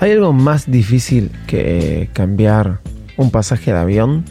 ¿Hay algo más difícil que cambiar un pasaje de avión?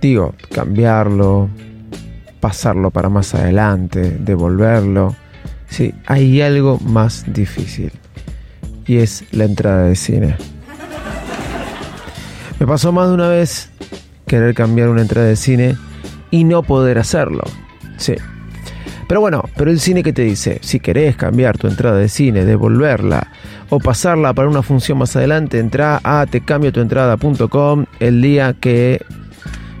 Digo, cambiarlo, pasarlo para más adelante, devolverlo. Sí, hay algo más difícil. Y es la entrada de cine. Me pasó más de una vez querer cambiar una entrada de cine y no poder hacerlo. Sí. Pero bueno, pero el cine que te dice, si querés cambiar tu entrada de cine, devolverla o pasarla para una función más adelante, entra a tecambiotuentrada.com el día que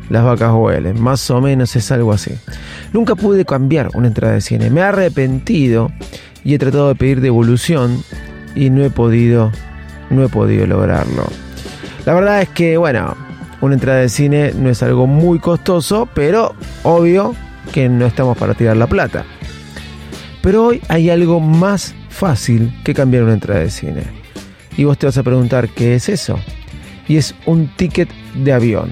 las vacas huelen. Más o menos es algo así. Nunca pude cambiar una entrada de cine. Me he arrepentido y he tratado de pedir devolución y no he podido, no he podido lograrlo. La verdad es que, bueno, una entrada de cine no es algo muy costoso, pero obvio que no estamos para tirar la plata. Pero hoy hay algo más fácil que cambiar una entrada de cine. Y vos te vas a preguntar qué es eso. Y es un ticket de avión.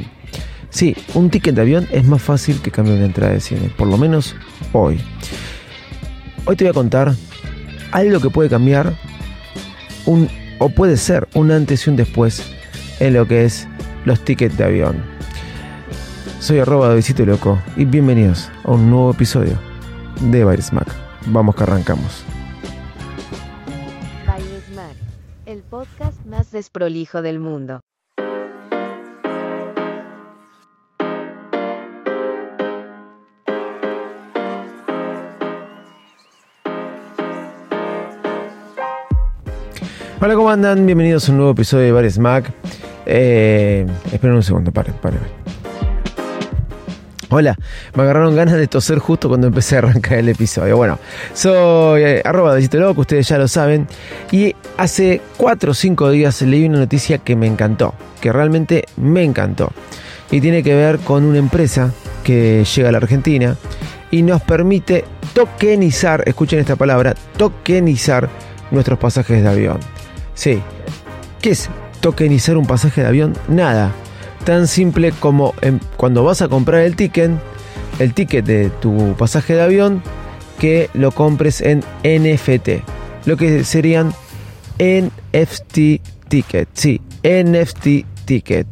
Sí, un ticket de avión es más fácil que cambiar una entrada de cine, por lo menos hoy. Hoy te voy a contar algo que puede cambiar o puede ser un antes y un después en lo que es los tickets de avión. Soy arroba de Visito Loco y bienvenidos a un nuevo episodio de Virus Mac. Vamos que arrancamos. Virus Mac, el podcast más desprolijo del mundo. Hola, ¿cómo andan? Bienvenidos a un nuevo episodio de Bares Mac. Eh, esperen un segundo, pare, pare. Hola, me agarraron ganas de toser justo cuando empecé a arrancar el episodio. Bueno, soy eh, arroba de Loco, ustedes ya lo saben. Y hace 4 o 5 días leí una noticia que me encantó, que realmente me encantó. Y tiene que ver con una empresa que llega a la Argentina y nos permite tokenizar, escuchen esta palabra, tokenizar nuestros pasajes de avión. Sí, ¿qué es tokenizar un pasaje de avión? Nada. Tan simple como en- cuando vas a comprar el ticket, el ticket de tu pasaje de avión, que lo compres en NFT. Lo que serían NFT ticket. Sí, NFT ticket.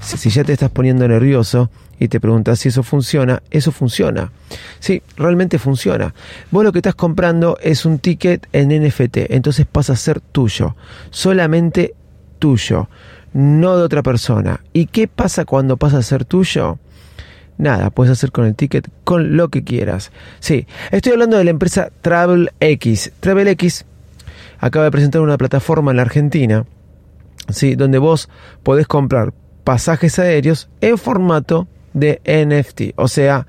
Si, si ya te estás poniendo nervioso y te preguntas si eso funciona, eso funciona. Sí, realmente funciona. Vos lo que estás comprando es un ticket en NFT, entonces pasa a ser tuyo, solamente tuyo, no de otra persona. ¿Y qué pasa cuando pasa a ser tuyo? Nada, puedes hacer con el ticket con lo que quieras. Sí, estoy hablando de la empresa TravelX. TravelX acaba de presentar una plataforma en la Argentina, sí, donde vos podés comprar pasajes aéreos en formato de NFT, o sea,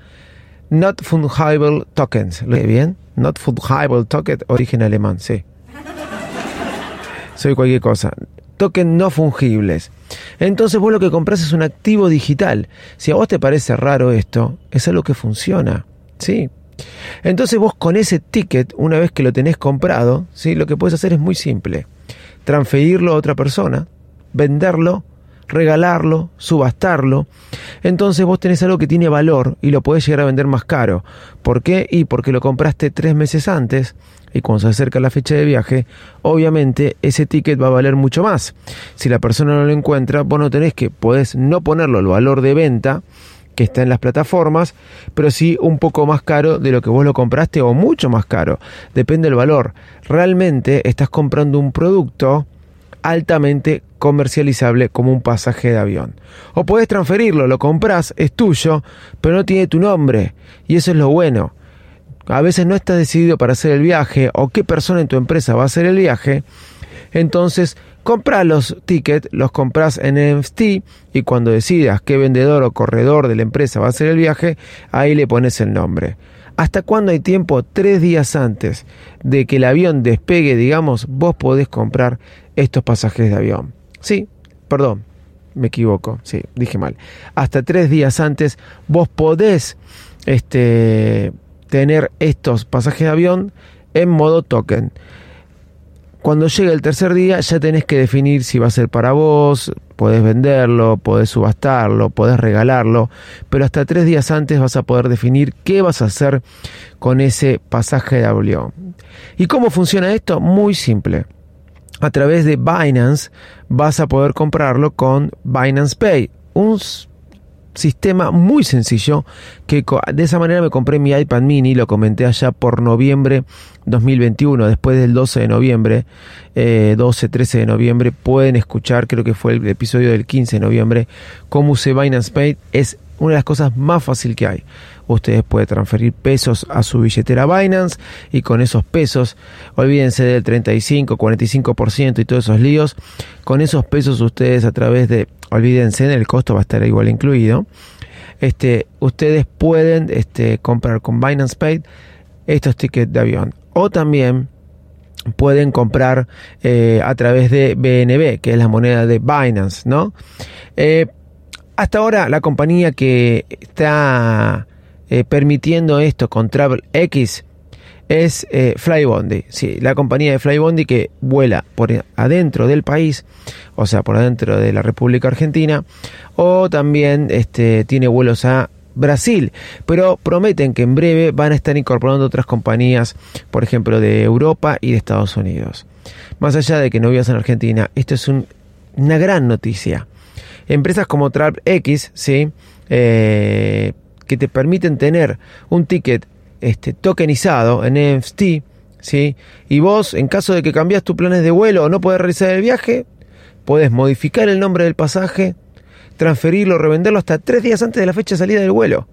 Not Fungible Tokens. ¿Lo bien? Not Fungible Token, origen alemán, sí. Soy cualquier cosa. Token no fungibles. Entonces vos lo que compras es un activo digital. Si a vos te parece raro esto, es algo que funciona. Sí. Entonces vos con ese ticket, una vez que lo tenés comprado, ¿sí? lo que puedes hacer es muy simple. Transferirlo a otra persona, venderlo, regalarlo, subastarlo. Entonces vos tenés algo que tiene valor y lo podés llegar a vender más caro. ¿Por qué? Y porque lo compraste tres meses antes y cuando se acerca la fecha de viaje, obviamente ese ticket va a valer mucho más. Si la persona no lo encuentra, vos no tenés que, podés no ponerlo el valor de venta que está en las plataformas, pero sí un poco más caro de lo que vos lo compraste o mucho más caro. Depende del valor. Realmente estás comprando un producto altamente comercializable como un pasaje de avión. O podés transferirlo, lo compras, es tuyo, pero no tiene tu nombre. Y eso es lo bueno. A veces no estás decidido para hacer el viaje o qué persona en tu empresa va a hacer el viaje. Entonces, compras los tickets, los compras en NFT y cuando decidas qué vendedor o corredor de la empresa va a hacer el viaje, ahí le pones el nombre. ¿Hasta cuándo hay tiempo? Tres días antes de que el avión despegue, digamos, vos podés comprar estos pasajes de avión. Sí, perdón, me equivoco, sí, dije mal. Hasta tres días antes vos podés este, tener estos pasajes de avión en modo token. Cuando llega el tercer día ya tenés que definir si va a ser para vos, podés venderlo, podés subastarlo, podés regalarlo, pero hasta tres días antes vas a poder definir qué vas a hacer con ese pasaje de avión. ¿Y cómo funciona esto? Muy simple. A través de Binance vas a poder comprarlo con Binance Pay, un sistema muy sencillo que de esa manera me compré mi iPad mini, lo comenté allá por noviembre 2021, después del 12 de noviembre, 12, eh, 13 de noviembre, pueden escuchar, creo que fue el episodio del 15 de noviembre, cómo usé Binance Pay, es una de las cosas más fáciles que hay. Ustedes pueden transferir pesos a su billetera Binance y con esos pesos, olvídense del 35, 45% y todos esos líos, con esos pesos ustedes a través de, olvídense, el costo va a estar igual incluido, este, ustedes pueden este, comprar con Binance Pay estos tickets de avión. O también pueden comprar eh, a través de BNB, que es la moneda de Binance, ¿no? Eh, hasta ahora la compañía que está eh, permitiendo esto con Travel X es eh, Flybondi, sí, la compañía de Flybondi que vuela por adentro del país, o sea, por adentro de la República Argentina, o también este, tiene vuelos a Brasil, pero prometen que en breve van a estar incorporando otras compañías, por ejemplo, de Europa y de Estados Unidos. Más allá de que no vivas en Argentina, esto es una gran noticia empresas como TravelX, ¿sí? Eh, que te permiten tener un ticket este, tokenizado en NFT, ¿sí? y vos, en caso de que cambias tus planes de vuelo o no puedes realizar el viaje, puedes modificar el nombre del pasaje, transferirlo, revenderlo hasta tres días antes de la fecha de salida del vuelo.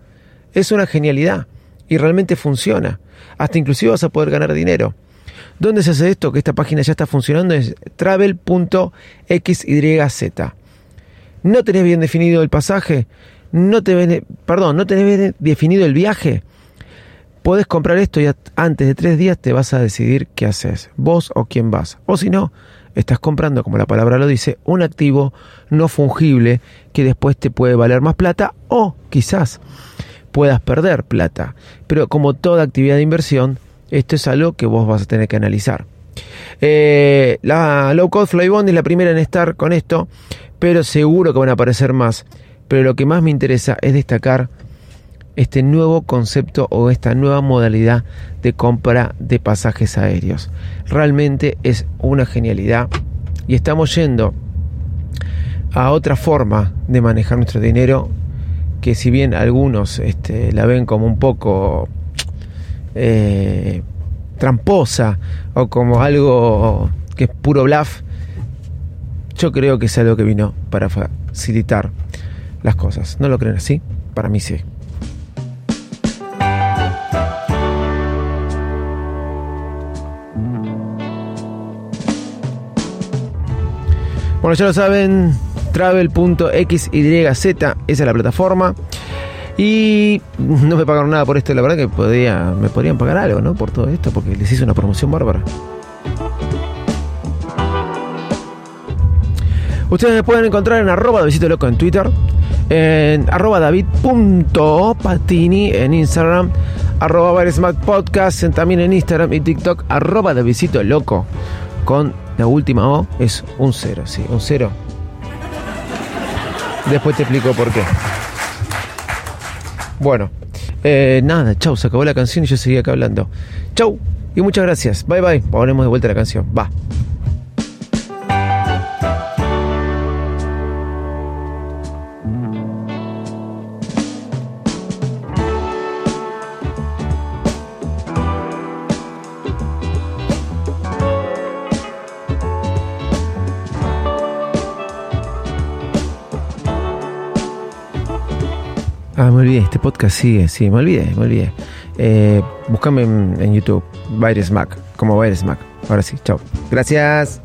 Es una genialidad y realmente funciona. Hasta inclusive vas a poder ganar dinero. ¿Dónde se hace esto? Que esta página ya está funcionando es travel.xyz no tenés bien definido el pasaje, no te perdón, no tenés bien definido el viaje, podés comprar esto y antes de tres días te vas a decidir qué haces, vos o quién vas. O si no, estás comprando, como la palabra lo dice, un activo no fungible que después te puede valer más plata o quizás puedas perder plata. Pero como toda actividad de inversión, esto es algo que vos vas a tener que analizar. Eh, la Low Cost Flybond es la primera en estar con esto pero seguro que van a aparecer más. Pero lo que más me interesa es destacar este nuevo concepto o esta nueva modalidad de compra de pasajes aéreos. Realmente es una genialidad y estamos yendo a otra forma de manejar nuestro dinero que si bien algunos este, la ven como un poco eh, tramposa o como algo que es puro bluff, yo creo que es algo que vino para facilitar las cosas. ¿No lo creen así? Para mí sí. Bueno, ya lo saben, travel.xyz, esa es la plataforma. Y no me pagaron nada por esto, la verdad que podía, me podrían pagar algo, ¿no? Por todo esto, porque les hice una promoción bárbara. Ustedes me pueden encontrar en arroba Davidito Loco en Twitter, en arroba david.patini en Instagram, arroba Podcast también en Instagram y TikTok, arroba Davidito Loco con la última O es un cero, sí, un cero. Después te explico por qué. Bueno, eh, nada, chau, se acabó la canción y yo seguía acá hablando. Chau y muchas gracias. Bye bye. Ponemos de vuelta la canción. Va. Ah, me olvidé, este podcast sigue, sí, me olvidé, me olvidé. Eh, búscame en, YouTube, Virus Mac, como Virus Mac. Ahora sí, chao. Gracias.